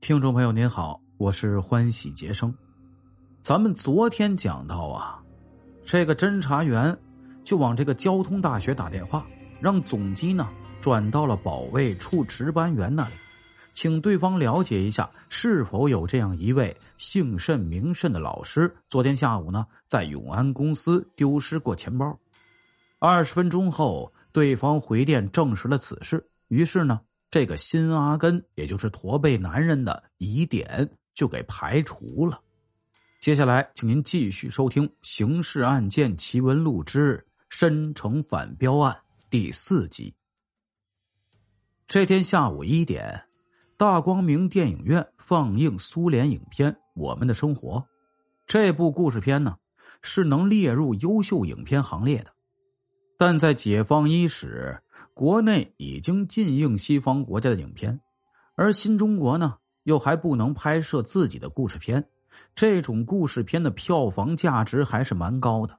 听众朋友您好，我是欢喜杰生。咱们昨天讲到啊，这个侦查员就往这个交通大学打电话，让总机呢转到了保卫处值班员那里，请对方了解一下是否有这样一位姓甚名甚的老师，昨天下午呢在永安公司丢失过钱包。二十分钟后，对方回电证实了此事，于是呢。这个新阿根，也就是驼背男人的疑点就给排除了。接下来，请您继续收听《刑事案件奇闻录之深城反标案》第四集。这天下午一点，大光明电影院放映苏联影片《我们的生活》。这部故事片呢，是能列入优秀影片行列的，但在解放伊始。国内已经禁映西方国家的影片，而新中国呢又还不能拍摄自己的故事片，这种故事片的票房价值还是蛮高的。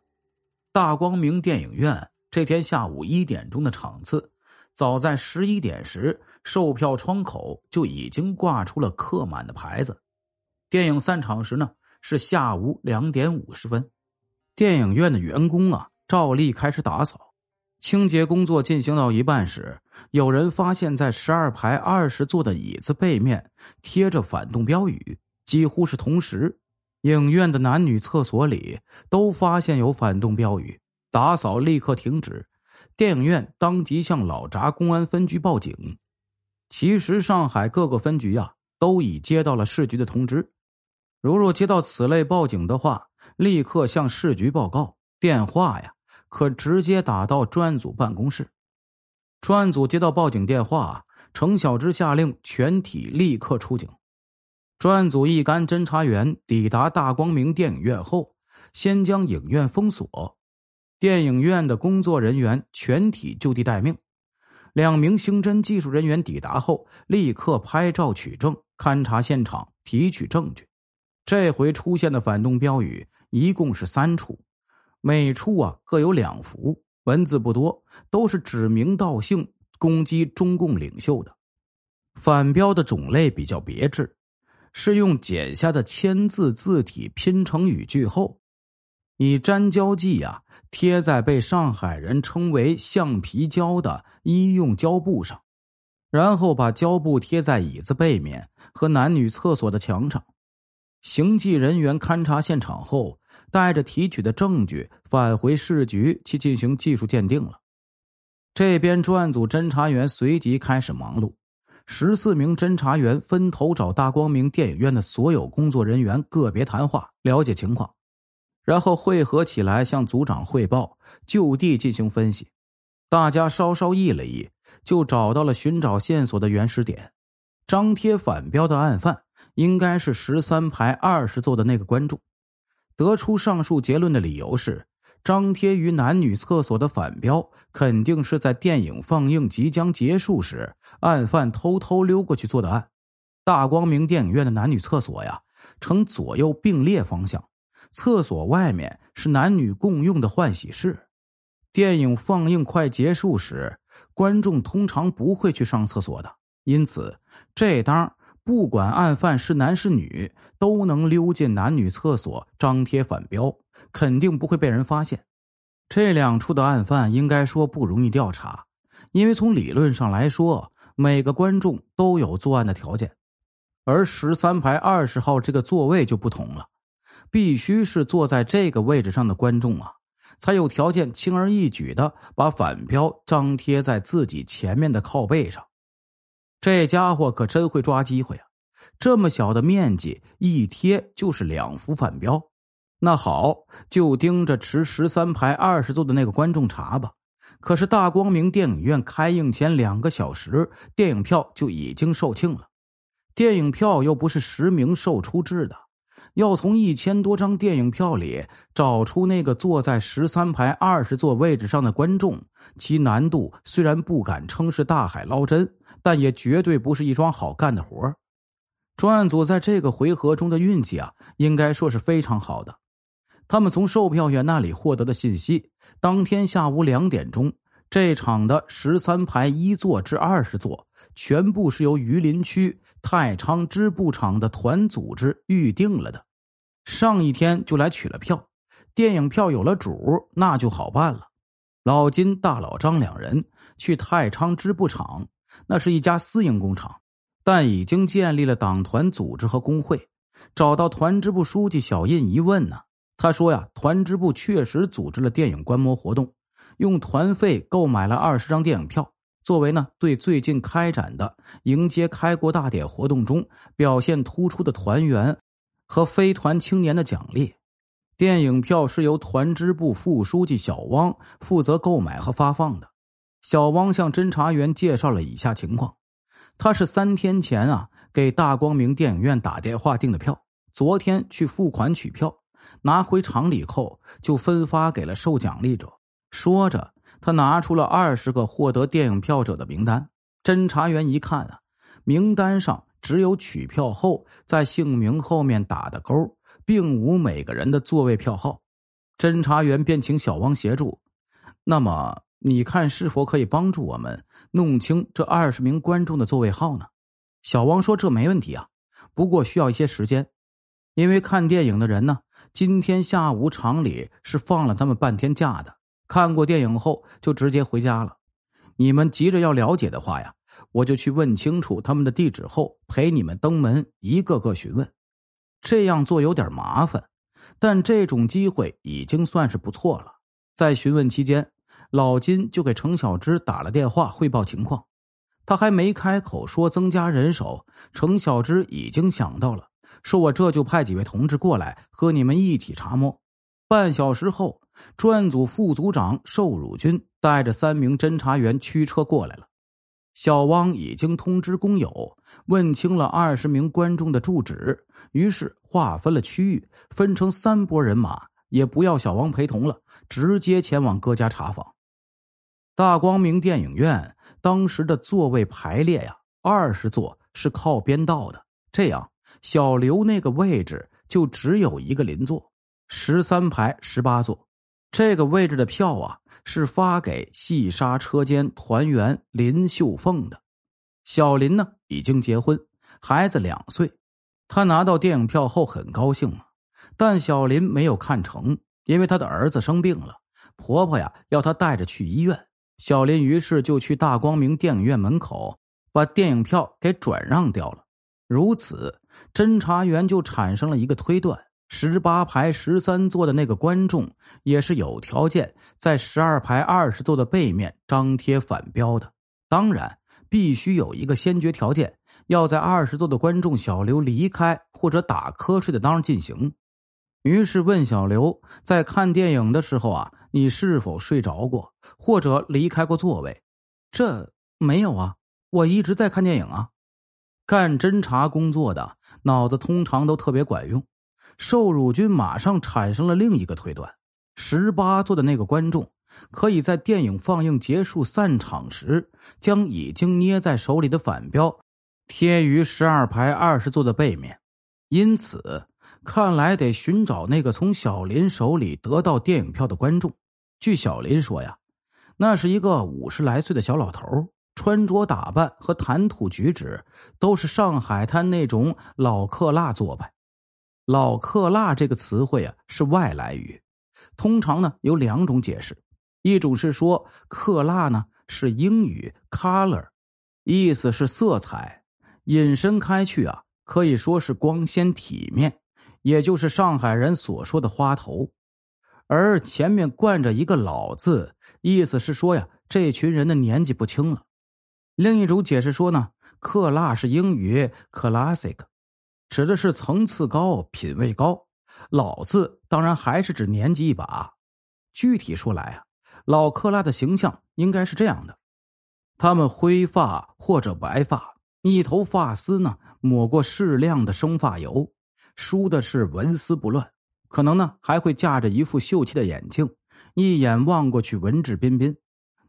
大光明电影院这天下午一点钟的场次，早在十一点时，售票窗口就已经挂出了客满的牌子。电影散场时呢是下午两点五十分，电影院的员工啊照例开始打扫。清洁工作进行到一半时，有人发现，在十二排二十座的椅子背面贴着反动标语。几乎是同时，影院的男女厕所里都发现有反动标语。打扫立刻停止，电影院当即向老闸公安分局报警。其实，上海各个分局呀都已接到了市局的通知。如若接到此类报警的话，立刻向市局报告。电话呀。可直接打到专案组办公室。专案组接到报警电话，程小芝下令全体立刻出警。专案组一干侦查员抵达大光明电影院后，先将影院封锁，电影院的工作人员全体就地待命。两名刑侦技术人员抵达后，立刻拍照取证，勘察现场，提取证据。这回出现的反动标语一共是三处。每处啊各有两幅，文字不多，都是指名道姓攻击中共领袖的。反标的种类比较别致，是用剪下的签字字体拼成语句后，以粘胶剂啊贴在被上海人称为橡皮胶的医用胶布上，然后把胶布贴在椅子背面和男女厕所的墙上。行迹人员勘察现场后。带着提取的证据返回市局去进行技术鉴定了。这边专案组侦查员随即开始忙碌，十四名侦查员分头找大光明电影院的所有工作人员个别谈话，了解情况，然后汇合起来向组长汇报，就地进行分析。大家稍稍议了议，就找到了寻找线索的原始点。张贴反标的案犯应该是十三排二十座的那个观众。得出上述结论的理由是，张贴于男女厕所的反标肯定是在电影放映即将结束时，案犯偷偷溜过去做的案。大光明电影院的男女厕所呀，呈左右并列方向，厕所外面是男女共用的换洗室。电影放映快结束时，观众通常不会去上厕所的，因此这当。不管案犯是男是女，都能溜进男女厕所张贴反标，肯定不会被人发现。这两处的案犯应该说不容易调查，因为从理论上来说，每个观众都有作案的条件。而十三排二十号这个座位就不同了，必须是坐在这个位置上的观众啊，才有条件轻而易举的把反标张贴在自己前面的靠背上。这家伙可真会抓机会啊！这么小的面积，一贴就是两幅反标。那好，就盯着持十三排二十座的那个观众查吧。可是大光明电影院开映前两个小时，电影票就已经售罄了。电影票又不是实名售出制的，要从一千多张电影票里找出那个坐在十三排二十座位置上的观众，其难度虽然不敢称是大海捞针。但也绝对不是一桩好干的活专案组在这个回合中的运气啊，应该说是非常好的。他们从售票员那里获得的信息，当天下午两点钟，这场的十三排一座至二十座，全部是由榆林区太仓织布厂的团组织预定了的，上一天就来取了票。电影票有了主，那就好办了。老金、大老张两人去太仓织布厂，那是一家私营工厂，但已经建立了党团组织和工会。找到团支部书记小印一问呢，他说呀，团支部确实组织了电影观摩活动，用团费购买了二十张电影票，作为呢对最近开展的迎接开国大典活动中表现突出的团员和非团青年的奖励。电影票是由团支部副书记小汪负责购买和发放的。小汪向侦查员介绍了以下情况：他是三天前啊给大光明电影院打电话订的票，昨天去付款取票，拿回厂里后就分发给了受奖励者。说着，他拿出了二十个获得电影票者的名单。侦查员一看啊，名单上只有取票后在姓名后面打的勾。并无每个人的座位票号，侦查员便请小汪协助。那么，你看是否可以帮助我们弄清这二十名观众的座位号呢？小汪说：“这没问题啊，不过需要一些时间，因为看电影的人呢，今天下午厂里是放了他们半天假的，看过电影后就直接回家了。你们急着要了解的话呀，我就去问清楚他们的地址后，陪你们登门一个个询问。”这样做有点麻烦，但这种机会已经算是不错了。在询问期间，老金就给程小芝打了电话汇报情况。他还没开口说增加人手，程小芝已经想到了，说我这就派几位同志过来和你们一起查摸。半小时后，专案组副组长寿汝军带着三名侦查员驱车过来了。小汪已经通知工友，问清了二十名观众的住址，于是划分了区域，分成三拨人马，也不要小汪陪同了，直接前往各家查访。大光明电影院当时的座位排列呀，二十座是靠边道的，这样小刘那个位置就只有一个邻座，十三排十八座，这个位置的票啊。是发给细沙车间团员林秀凤的。小林呢已经结婚，孩子两岁。他拿到电影票后很高兴啊，但小林没有看成，因为他的儿子生病了，婆婆呀要他带着去医院。小林于是就去大光明电影院门口把电影票给转让掉了。如此，侦查员就产生了一个推断。十八排十三座的那个观众也是有条件在十二排二十座的背面张贴反标的，当然必须有一个先决条件，要在二十座的观众小刘离开或者打瞌睡的当儿进行。于是问小刘，在看电影的时候啊，你是否睡着过或者离开过座位？这没有啊，我一直在看电影啊。干侦查工作的脑子通常都特别管用。受辱军马上产生了另一个推断：十八座的那个观众，可以在电影放映结束散场时，将已经捏在手里的反标贴于十二排二十座的背面。因此，看来得寻找那个从小林手里得到电影票的观众。据小林说呀，那是一个五十来岁的小老头，穿着打扮和谈吐举止都是上海滩那种老克拉做派。老克拉这个词汇啊是外来语，通常呢有两种解释，一种是说克拉呢是英语 color，意思是色彩，引申开去啊可以说是光鲜体面，也就是上海人所说的花头，而前面冠着一个老字，意思是说呀这群人的年纪不轻了。另一种解释说呢，克拉是英语 classic。指的是层次高、品位高，老字当然还是指年纪一把。具体说来啊，老克拉的形象应该是这样的：他们灰发或者白发，一头发丝呢抹过适量的生发油，梳的是纹丝不乱，可能呢还会架着一副秀气的眼镜，一眼望过去文质彬彬。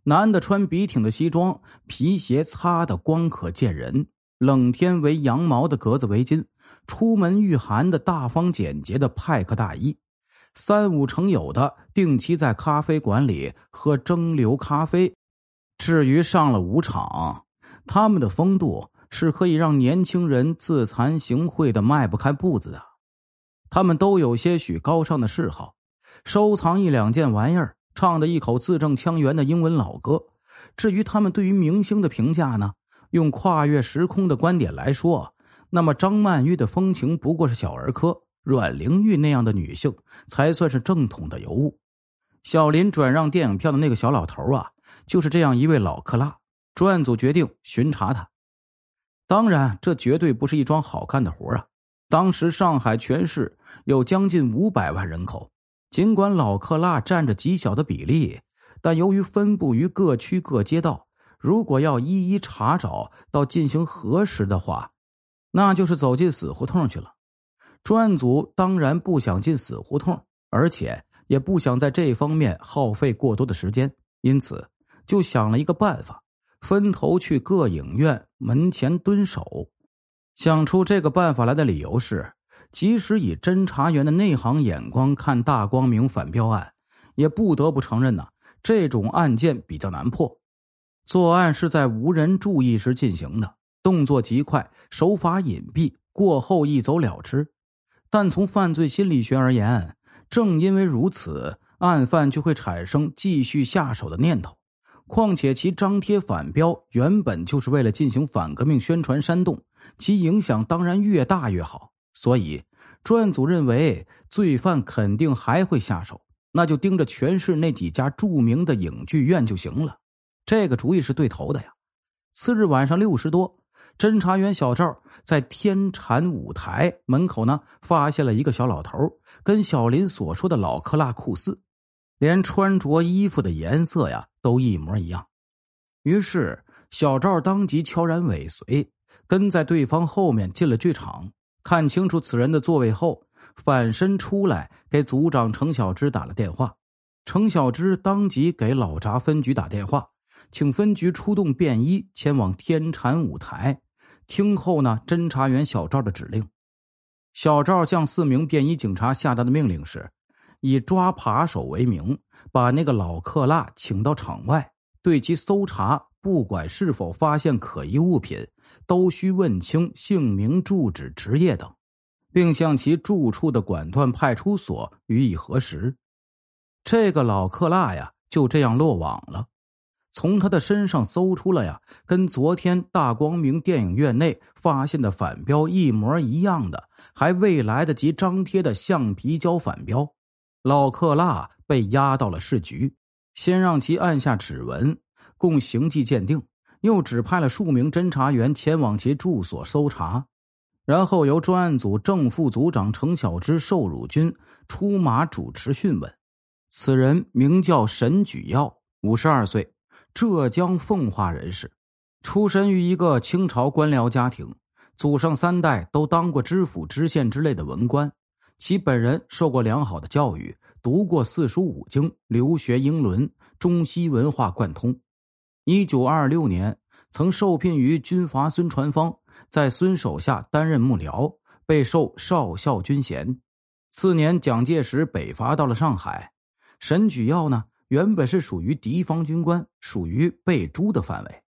男的穿笔挺的西装，皮鞋擦的光可见人，冷天围羊毛的格子围巾。出门御寒的大方简洁的派克大衣，三五成友的定期在咖啡馆里喝蒸馏咖啡。至于上了舞场，他们的风度是可以让年轻人自惭形秽的迈不开步子的。他们都有些许高尚的嗜好，收藏一两件玩意儿，唱的一口字正腔圆的英文老歌。至于他们对于明星的评价呢，用跨越时空的观点来说，那么张曼玉的风情不过是小儿科，阮玲玉那样的女性才算是正统的尤物。小林转让电影票的那个小老头啊，就是这样一位老克拉。专案组决定巡查他。当然，这绝对不是一桩好干的活啊！当时上海全市有将近五百万人口，尽管老克拉占着极小的比例，但由于分布于各区各街道，如果要一一查找到进行核实的话，那就是走进死胡同去了。专案组当然不想进死胡同，而且也不想在这方面耗费过多的时间，因此就想了一个办法。分头去各影院门前蹲守，想出这个办法来的理由是：即使以侦查员的内行眼光看大光明反标案，也不得不承认呢，这种案件比较难破。作案是在无人注意时进行的，动作极快，手法隐蔽，过后一走了之。但从犯罪心理学而言，正因为如此，案犯就会产生继续下手的念头。况且其张贴反标原本就是为了进行反革命宣传煽动，其影响当然越大越好。所以专案组认为罪犯肯定还会下手，那就盯着全市那几家著名的影剧院就行了。这个主意是对头的呀。次日晚上六时多，侦查员小赵在天蟾舞台门口呢，发现了一个小老头，跟小林所说的老克拉酷似。连穿着衣服的颜色呀都一模一样，于是小赵当即悄然尾随，跟在对方后面进了剧场。看清楚此人的座位后，反身出来给组长程小芝打了电话。程小芝当即给老闸分局打电话，请分局出动便衣前往天蟾舞台。听后呢，侦查员小赵的指令，小赵向四名便衣警察下达的命令是。以抓扒手为名，把那个老克拉请到场外，对其搜查，不管是否发现可疑物品，都需问清姓名、住址、职业等，并向其住处的管段派出所予以核实。这个老克拉呀，就这样落网了。从他的身上搜出了呀，跟昨天大光明电影院内发现的反标一模一样的，还未来得及张贴的橡皮胶反标。老克拉被押到了市局，先让其按下指纹，供刑迹鉴定，又指派了数名侦查员前往其住所搜查，然后由专案组正副组长程小芝、瘦乳君出马主持讯问。此人名叫沈举耀，五十二岁，浙江奉化人士，出身于一个清朝官僚家庭，祖上三代都当过知府、知县之类的文官。其本人受过良好的教育，读过四书五经，留学英伦，中西文化贯通。一九二六年，曾受聘于军阀孙传芳，在孙手下担任幕僚，被授少校军衔。次年，蒋介石北伐到了上海，沈举耀呢，原本是属于敌方军官，属于被诛的范围，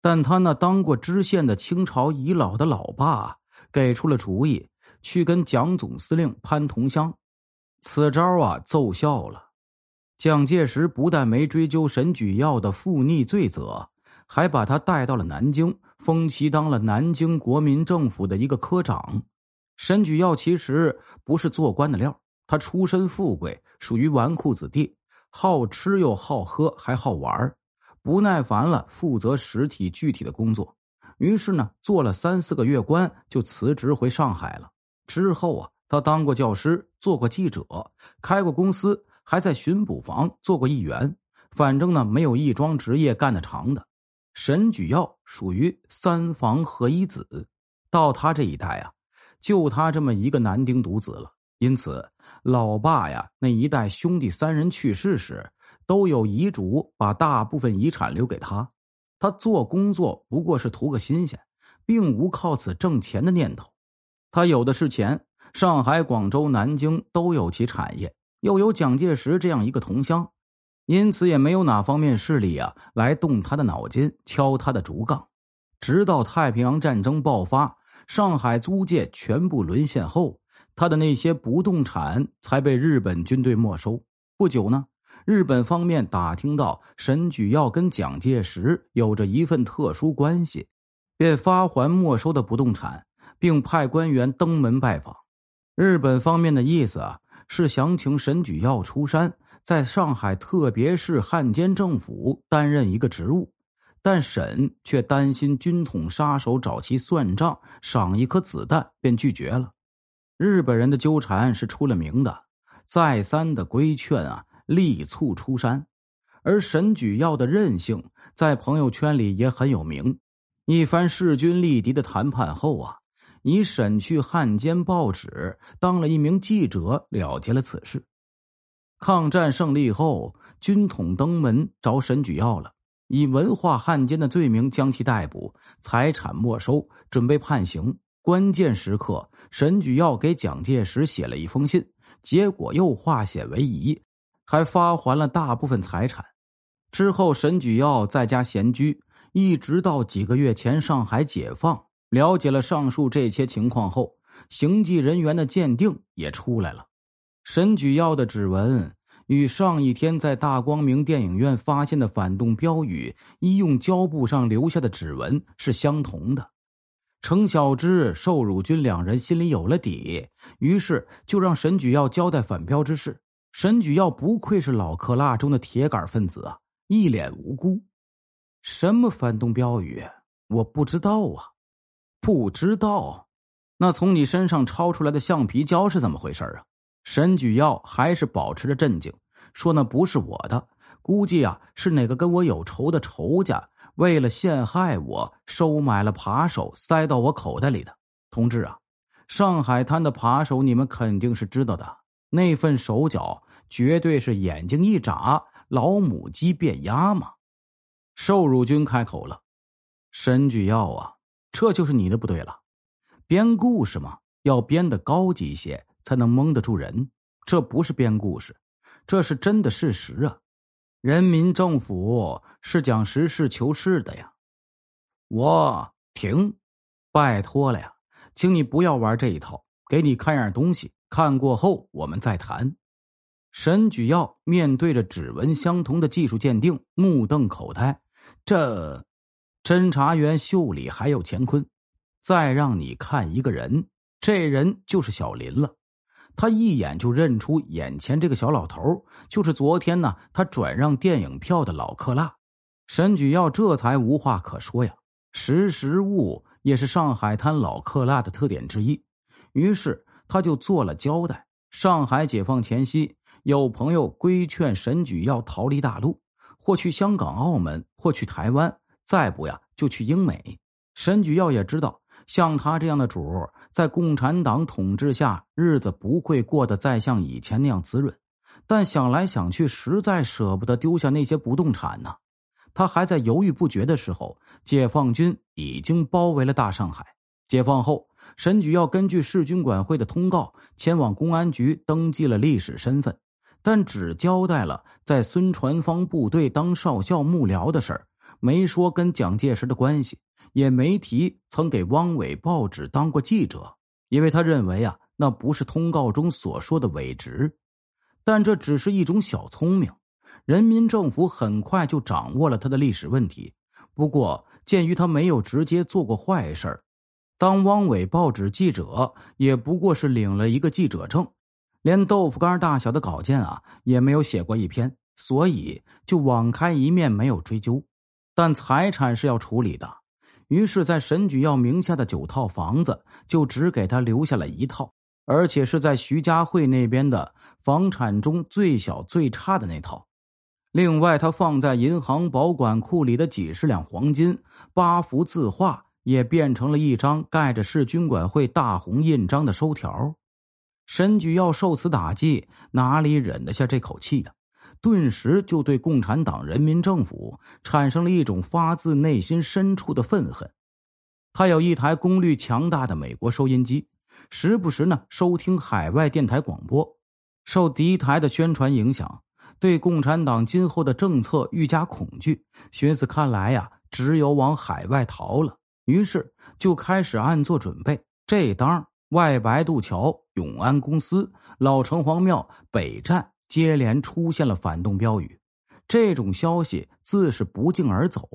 但他那当过知县的清朝遗老的老爸给出了主意。去跟蒋总司令潘同乡，此招啊奏效了。蒋介石不但没追究沈举耀的负逆罪责，还把他带到了南京，封其当了南京国民政府的一个科长。沈举耀其实不是做官的料，他出身富贵，属于纨绔子弟，好吃又好喝，还好玩不耐烦了，负责实体具体的工作。于是呢，做了三四个月官，就辞职回上海了。之后啊，他当过教师，做过记者，开过公司，还在巡捕房做过议员。反正呢，没有一桩职业干得长的。沈举耀属于三房合一子，到他这一代啊，就他这么一个男丁独子了。因此，老爸呀那一代兄弟三人去世时，都有遗嘱把大部分遗产留给他。他做工作不过是图个新鲜，并无靠此挣钱的念头。他有的是钱，上海、广州、南京都有其产业，又有蒋介石这样一个同乡，因此也没有哪方面势力啊来动他的脑筋、敲他的竹杠。直到太平洋战争爆发，上海租界全部沦陷后，他的那些不动产才被日本军队没收。不久呢，日本方面打听到沈举要跟蒋介石有着一份特殊关系，便发还没收的不动产，并派官员登门拜访。日本方面的意思啊，是想请沈举要出山，在上海特别市汉奸政府担任一个职务。但沈却担心军统杀手找其算账，赏一颗子弹，便拒绝了。日本人的纠缠是出了名的，再三的规劝啊，力促出山。而沈举要的韧性，在朋友圈里也很有名。一番势均力敌的谈判后啊，以沈去汉奸报纸当了一名记者，了结了此事。抗战胜利后，军统登门找沈举要了。以文化汉奸的罪名将其逮捕，财产没收，准备判刑。关键时刻，沈举要给蒋介石写了一封信，结果又化险为夷，还发还了大部分财产。之后，沈举要在家闲居，一直到几个月前上海解放。了解了上述这些情况后，行迹人员的鉴定也出来了，沈举要的指纹。与上一天在大光明电影院发现的反动标语医用胶布上留下的指纹是相同的，程小芝、寿汝君两人心里有了底，于是就让沈举耀交代反标之事。沈举耀不愧是老克拉中的铁杆分子啊，一脸无辜。什么反动标语？我不知道啊，不知道。那从你身上抄出来的橡皮胶是怎么回事啊？沈举耀还是保持着镇静，说：“那不是我的，估计啊是哪个跟我有仇的仇家，为了陷害我，收买了扒手，塞到我口袋里的。同志啊，上海滩的扒手你们肯定是知道的，那份手脚绝对是眼睛一眨，老母鸡变鸭嘛。”瘦乳君开口了：“沈举要啊，这就是你的不对了，编故事嘛，要编的高级一些。”才能蒙得住人，这不是编故事，这是真的事实啊！人民政府是讲实事求是的呀。我停，拜托了呀，请你不要玩这一套。给你看样东西，看过后我们再谈。沈举要面对着指纹相同的技术鉴定，目瞪口呆。这侦查员秀里还有乾坤，再让你看一个人，这人就是小林了。他一眼就认出眼前这个小老头就是昨天呢他转让电影票的老克拉，沈举耀这才无话可说呀。识时务也是上海滩老克拉的特点之一，于是他就做了交代。上海解放前夕，有朋友规劝沈举要逃离大陆，或去香港、澳门，或去台湾，再不呀就去英美。沈举耀也知道。像他这样的主儿，在共产党统治下，日子不会过得再像以前那样滋润。但想来想去，实在舍不得丢下那些不动产呢。他还在犹豫不决的时候，解放军已经包围了大上海。解放后，沈举要根据市军管会的通告，前往公安局登记了历史身份，但只交代了在孙传芳部队当少校幕僚的事儿，没说跟蒋介石的关系。也没提曾给汪伪报纸当过记者，因为他认为啊，那不是通告中所说的伪职。但这只是一种小聪明，人民政府很快就掌握了他的历史问题。不过，鉴于他没有直接做过坏事当汪伪报纸记者也不过是领了一个记者证，连豆腐干大小的稿件啊也没有写过一篇，所以就网开一面，没有追究。但财产是要处理的。于是，在沈举要名下的九套房子，就只给他留下了一套，而且是在徐家汇那边的房产中最小最差的那套。另外，他放在银行保管库里的几十两黄金、八幅字画，也变成了一张盖着市军管会大红印章的收条。沈举要受此打击，哪里忍得下这口气呀？顿时就对共产党人民政府产生了一种发自内心深处的愤恨。他有一台功率强大的美国收音机，时不时呢收听海外电台广播。受敌台的宣传影响，对共产党今后的政策愈加恐惧，寻思看来呀，只有往海外逃了。于是就开始暗做准备。这当外白渡桥、永安公司、老城隍庙、北站接连出现了反动标语，这种消息自是不胫而走，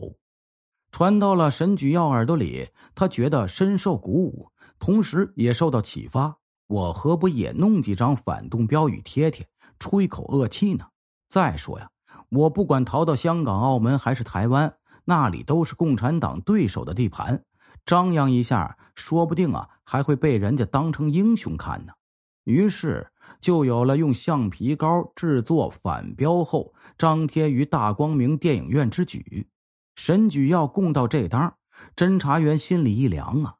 传到了沈举耀耳朵里，他觉得深受鼓舞，同时也受到启发。我何不也弄几张反动标语贴贴，出一口恶气呢？再说呀，我不管逃到香港、澳门还是台湾，那里都是共产党对手的地盘，张扬一下，说不定啊还会被人家当成英雄看呢。于是就有了用橡皮膏制作反标后张贴于大光明电影院之举。沈举要供到这当，侦查员心里一凉啊，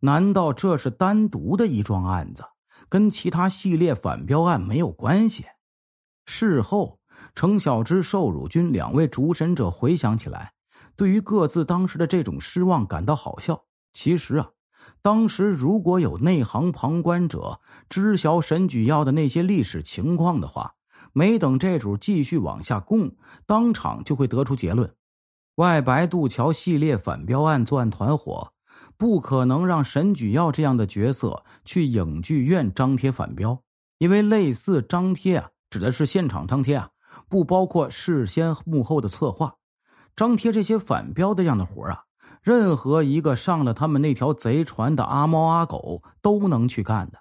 难道这是单独的一桩案子？跟其他系列反标案没有关系。事后，程小芝、寿汝君两位主审者回想起来，对于各自当时的这种失望感到好笑。其实啊，当时如果有内行旁观者知晓沈举耀的那些历史情况的话，没等这主继续往下供，当场就会得出结论：外白渡桥系列反标案作案团伙。不可能让沈举耀这样的角色去影剧院张贴反标，因为类似张贴啊，指的是现场张贴啊，不包括事先幕后的策划。张贴这些反标的样的活啊，任何一个上了他们那条贼船的阿猫阿狗都能去干的。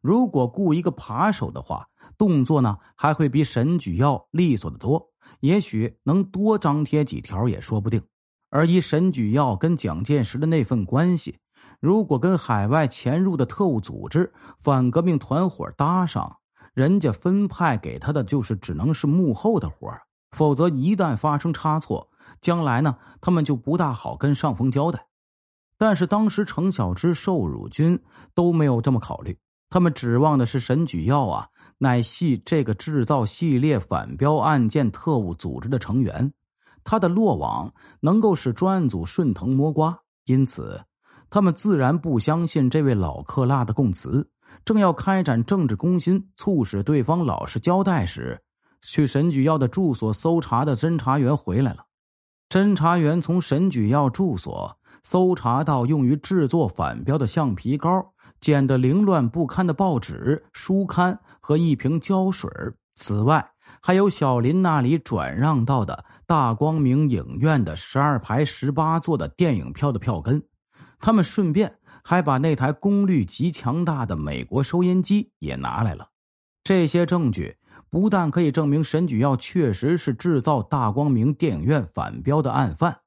如果雇一个扒手的话，动作呢还会比沈举耀利索的多，也许能多张贴几条也说不定。而以沈举耀跟蒋介石的那份关系，如果跟海外潜入的特务组织、反革命团伙搭上，人家分派给他的就是只能是幕后的活否则一旦发生差错，将来呢，他们就不大好跟上峰交代。但是当时程小芝、寿汝君都没有这么考虑，他们指望的是沈举耀啊，乃系这个制造系列反标案件特务组织的成员。他的落网能够使专案组顺藤摸瓜，因此他们自然不相信这位老克拉的供词。正要开展政治攻心，促使对方老实交代时，去沈举耀的住所搜查的侦查员回来了。侦查员从沈举耀住所搜查到用于制作反标的橡皮膏、剪得凌乱不堪的报纸、书刊和一瓶胶水。此外，还有小林那里转让到的大光明影院的十二排十八座的电影票的票根，他们顺便还把那台功率极强大的美国收音机也拿来了。这些证据不但可以证明沈举耀确实是制造大光明电影院反标的案犯，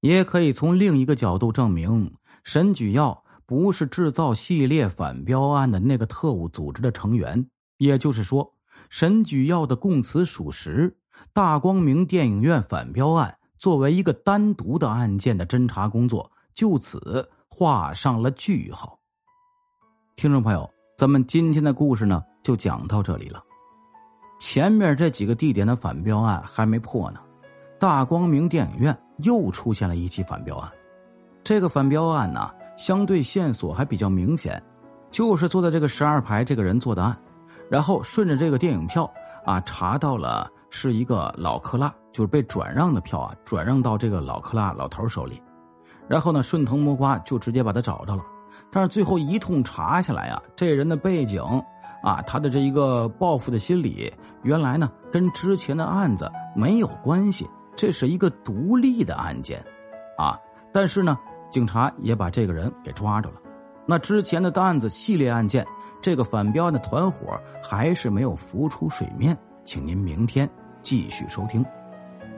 也可以从另一个角度证明沈举耀不是制造系列反标案的那个特务组织的成员。也就是说。沈举耀的供词属实，大光明电影院反标案作为一个单独的案件的侦查工作就此画上了句号。听众朋友，咱们今天的故事呢就讲到这里了。前面这几个地点的反标案还没破呢，大光明电影院又出现了一起反标案。这个反标案呢，相对线索还比较明显，就是坐在这个十二排这个人做的案。然后顺着这个电影票啊，查到了是一个老克拉，就是被转让的票啊，转让到这个老克拉老头手里。然后呢，顺藤摸瓜就直接把他找到了。但是最后一通查下来啊，这人的背景啊，他的这一个报复的心理，原来呢跟之前的案子没有关系，这是一个独立的案件啊。但是呢，警察也把这个人给抓着了。那之前的案子系列案件。这个反标的团伙还是没有浮出水面，请您明天继续收听。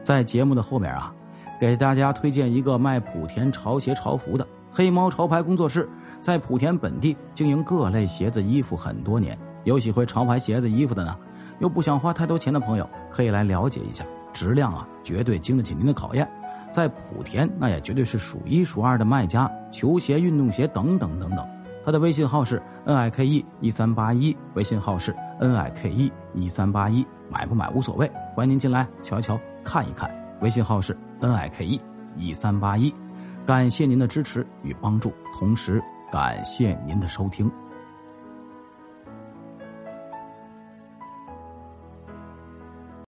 在节目的后面啊，给大家推荐一个卖莆田潮鞋潮服的黑猫潮牌工作室，在莆田本地经营各类鞋子衣服很多年。有喜欢潮牌鞋子衣服的呢，又不想花太多钱的朋友，可以来了解一下，质量啊绝对经得起您的考验。在莆田那也绝对是数一数二的卖家，球鞋、运动鞋等等等等。他的微信号是 n i k e 一三八一，微信号是 n i k e 一三八一，买不买无所谓，欢迎您进来瞧一瞧，看一看。微信号是 n i k e 一三八一，感谢您的支持与帮助，同时感谢您的收听。